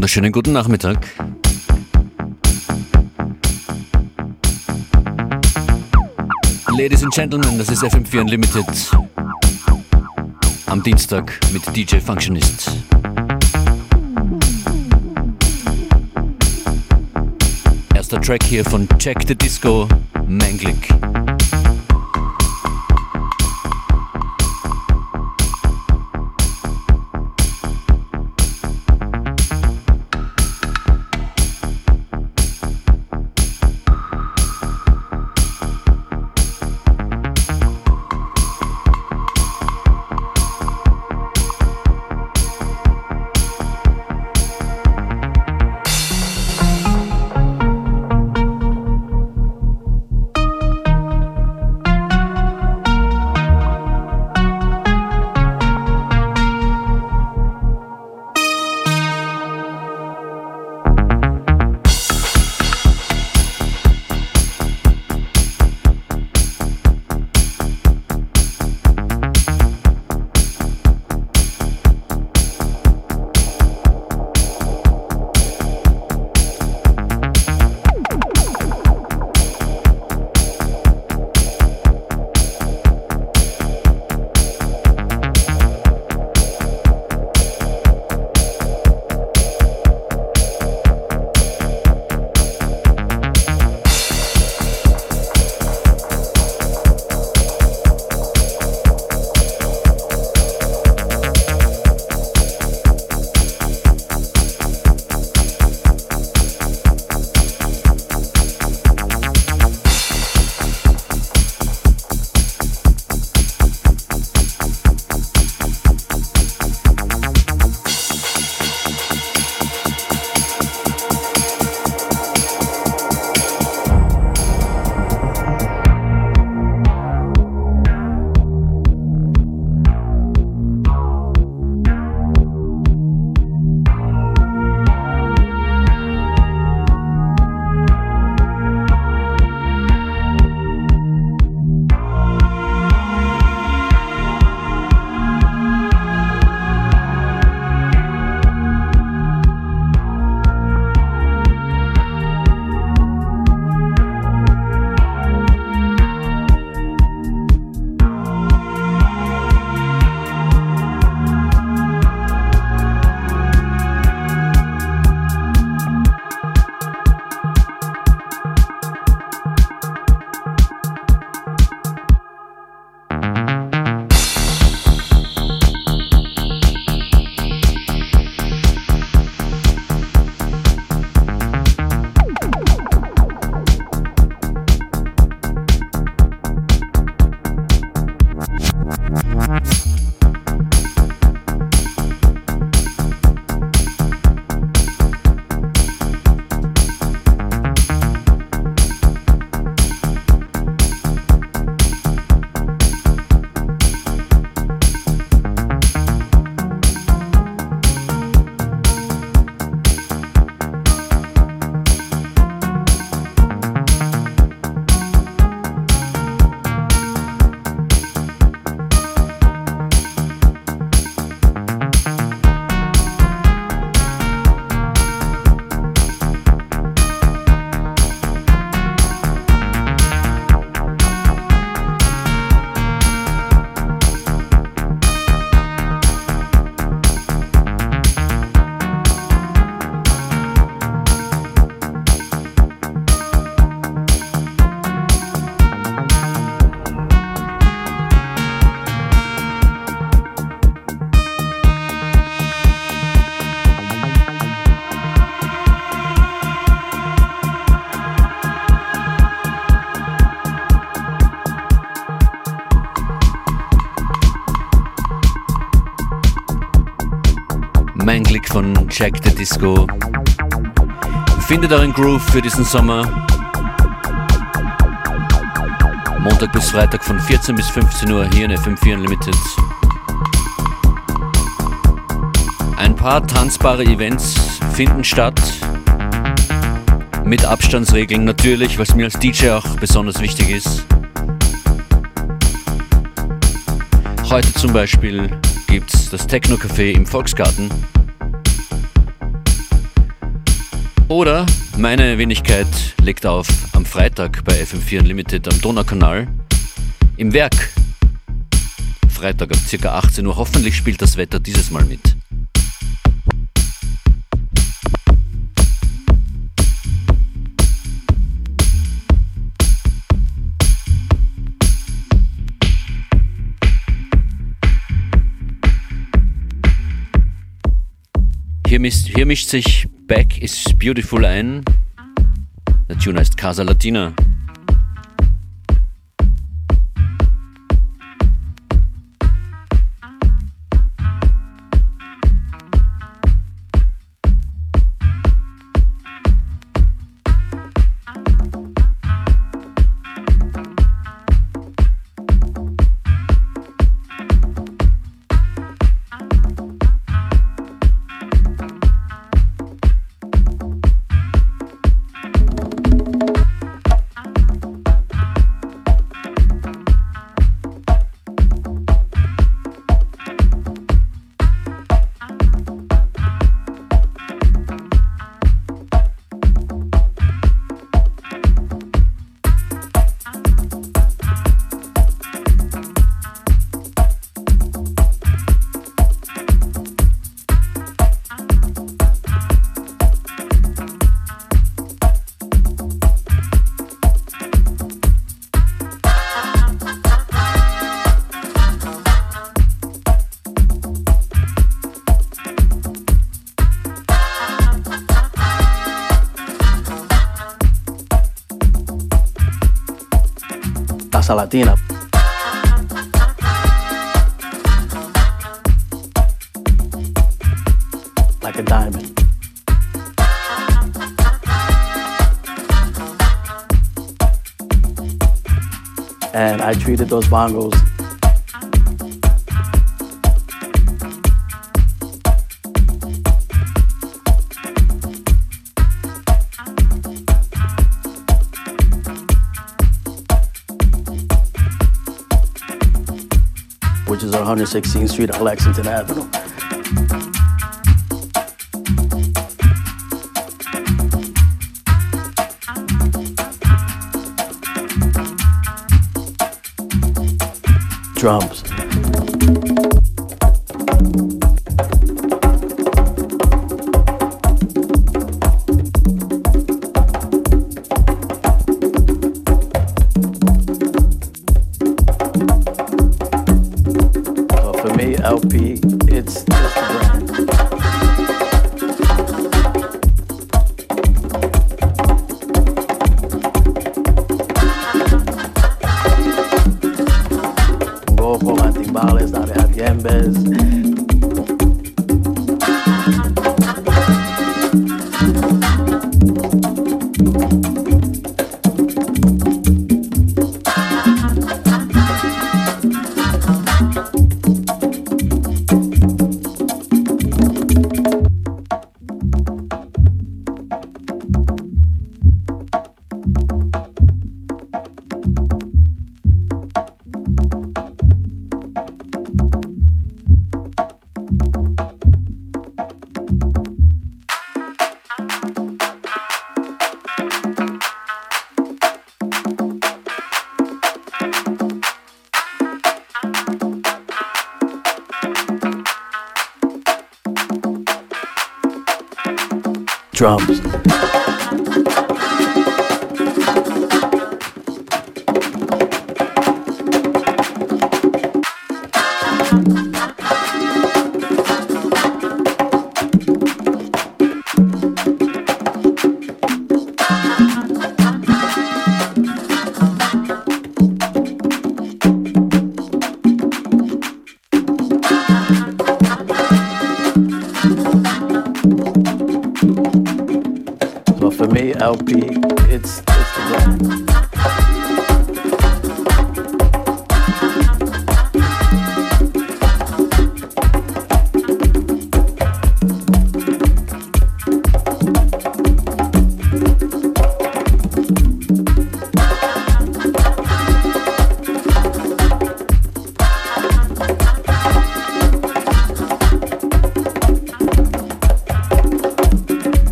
Wunderschönen guten Nachmittag. Ladies and Gentlemen, das ist FM4 Unlimited. Am Dienstag mit DJ Functionist. Erster Track hier von Check the Disco, Manglik. Disco. Findet euren Groove für diesen Sommer. Montag bis Freitag von 14 bis 15 Uhr hier in FM4 Unlimited. Ein paar tanzbare Events finden statt. Mit Abstandsregeln natürlich, was mir als DJ auch besonders wichtig ist. Heute zum Beispiel gibt's das Techno-Café im Volksgarten. Oder meine Wenigkeit legt auf am Freitag bei FM4 Unlimited am Donaukanal im Werk. Freitag ab ca. 18 Uhr. Hoffentlich spielt das Wetter dieses Mal mit. Hier mischt, hier mischt sich Back is Beautiful ein. Der Tune heißt Casa Latina. Latina. Like a diamond. And I treated those bongos 116th Street on Lexington Avenue. Drums.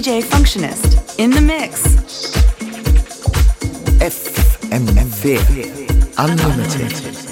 DJ Functionist in the mix. FM4 Unlimited.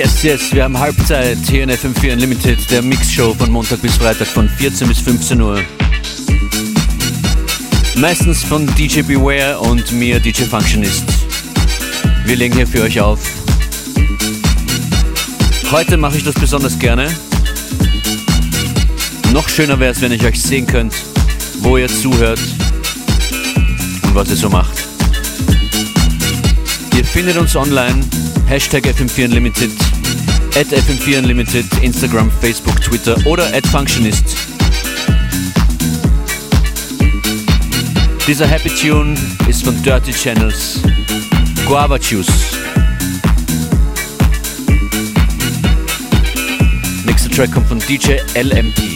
Yes, yes, wir haben Halbzeit hier in FM4 Unlimited, der Mixshow von Montag bis Freitag von 14 bis 15 Uhr. Meistens von DJ Beware und mir, DJ Functionist. Wir legen hier für euch auf. Heute mache ich das besonders gerne. Noch schöner wäre es, wenn ich euch sehen könnt, wo ihr zuhört und was ihr so macht. Ihr findet uns online Hashtag FM4 Unlimited, at FM4 Unlimited, Instagram, Facebook, Twitter oder at Functionist. Dieser Happy Tune ist von Dirty Channels, Guava Juice. Nächster Track kommt von DJ LMP.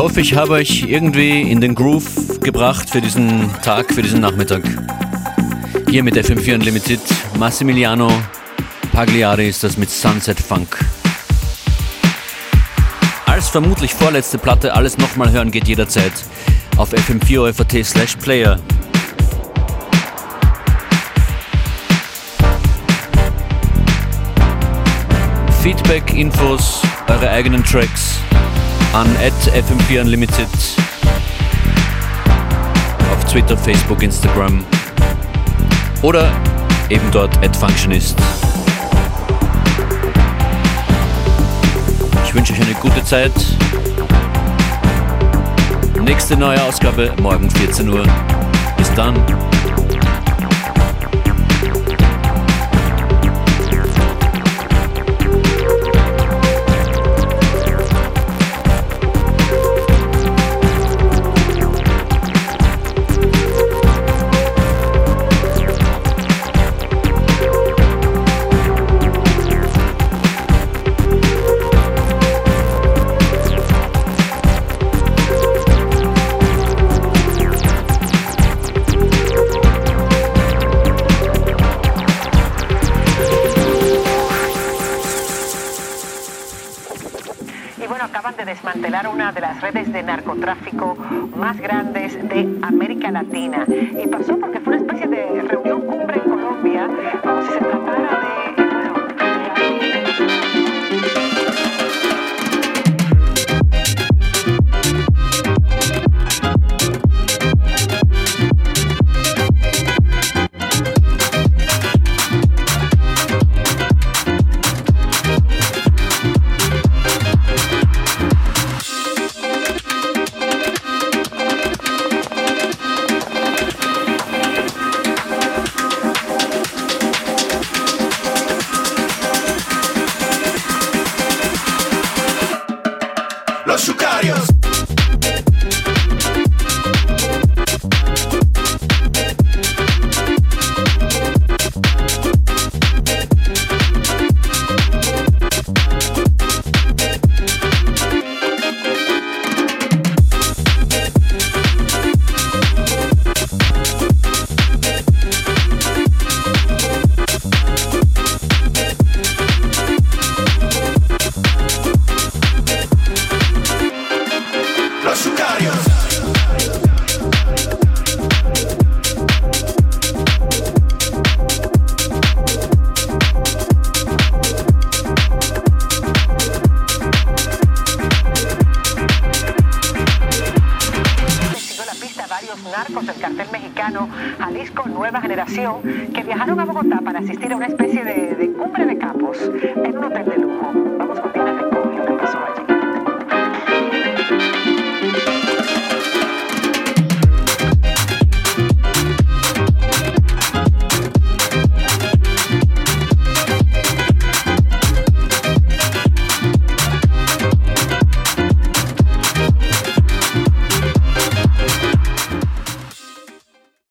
Hoffe, ich habe euch irgendwie in den Groove gebracht für diesen Tag, für diesen Nachmittag. Hier mit FM4 Unlimited. Massimiliano Pagliari ist das mit Sunset Funk. Als vermutlich vorletzte Platte alles nochmal hören geht jederzeit auf fm4 slash player. Feedback, Infos, eure eigenen Tracks an fm4 unlimited auf Twitter, Facebook, Instagram oder eben dort at Functionist. Ich wünsche euch eine gute Zeit. Nächste neue Ausgabe morgen 14 Uhr. Bis dann. De narcotráfico más grandes de América Latina. Y pasó porque fue una especie de reunión cumbre en Colombia, se